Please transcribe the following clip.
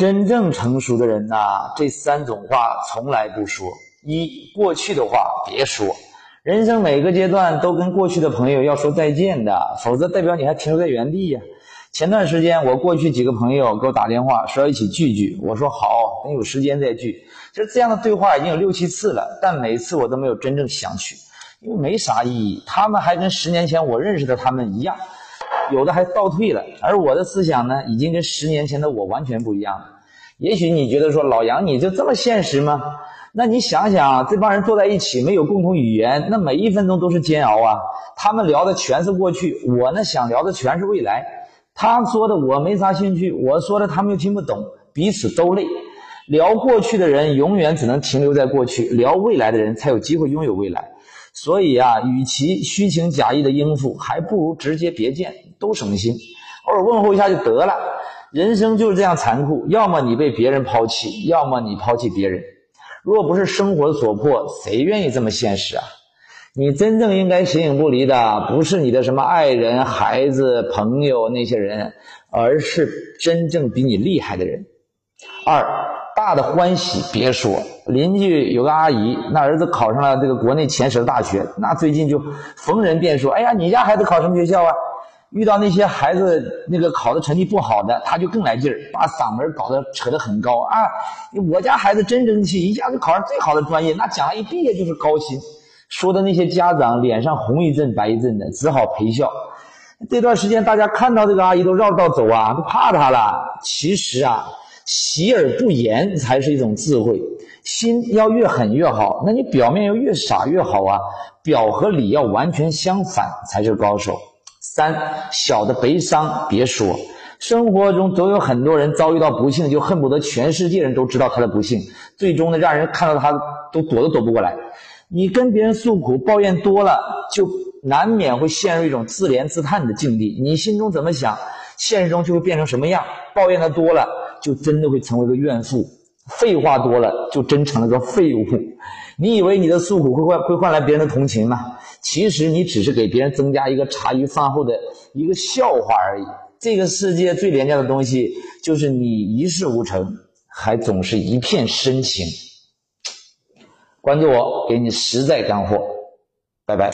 真正成熟的人呐，这三种话从来不说。一，过去的话别说。人生每个阶段都跟过去的朋友要说再见的，否则代表你还停留在原地呀。前段时间，我过去几个朋友给我打电话说要一起聚聚，我说好，等有时间再聚。就这样的对话已经有六七次了，但每次我都没有真正想去，因为没啥意义。他们还跟十年前我认识的他们一样。有的还倒退了，而我的思想呢，已经跟十年前的我完全不一样了。也许你觉得说老杨你就这么现实吗？那你想想，这帮人坐在一起没有共同语言，那每一分钟都是煎熬啊！他们聊的全是过去，我呢想聊的全是未来。他说的我没啥兴趣，我说的他们又听不懂，彼此都累。聊过去的人永远只能停留在过去，聊未来的人才有机会拥有未来。所以啊，与其虚情假意的应付，还不如直接别见，都省心。偶尔问候一下就得了。人生就是这样残酷，要么你被别人抛弃，要么你抛弃别人。若不是生活所迫，谁愿意这么现实啊？你真正应该形影不离的，不是你的什么爱人、孩子、朋友那些人，而是真正比你厉害的人。二。大的欢喜别说，邻居有个阿姨，那儿子考上了这个国内前十的大学，那最近就逢人便说：“哎呀，你家孩子考什么学校啊？”遇到那些孩子那个考的成绩不好的，他就更来劲儿，把嗓门搞得扯得很高啊！我家孩子真争气，一下子考上最好的专业，那将来一毕业就是高薪。说的那些家长脸上红一阵白一阵的，只好陪笑。这段时间大家看到这个阿姨都绕道走啊，都怕她了。其实啊。喜而不言才是一种智慧，心要越狠越好，那你表面要越傻越好啊，表和里要完全相反才是高手。三小的悲伤别说，生活中总有很多人遭遇到不幸，就恨不得全世界人都知道他的不幸，最终呢让人看到他都躲都躲不过来。你跟别人诉苦抱怨多了，就难免会陷入一种自怜自叹的境地。你心中怎么想，现实中就会变成什么样。抱怨的多了。就真的会成为个怨妇，废话多了就真成了个废物。你以为你的诉苦会换会换来别人的同情吗？其实你只是给别人增加一个茶余饭后的一个笑话而已。这个世界最廉价的东西就是你一事无成，还总是一片深情。关注我，给你实在干货。拜拜。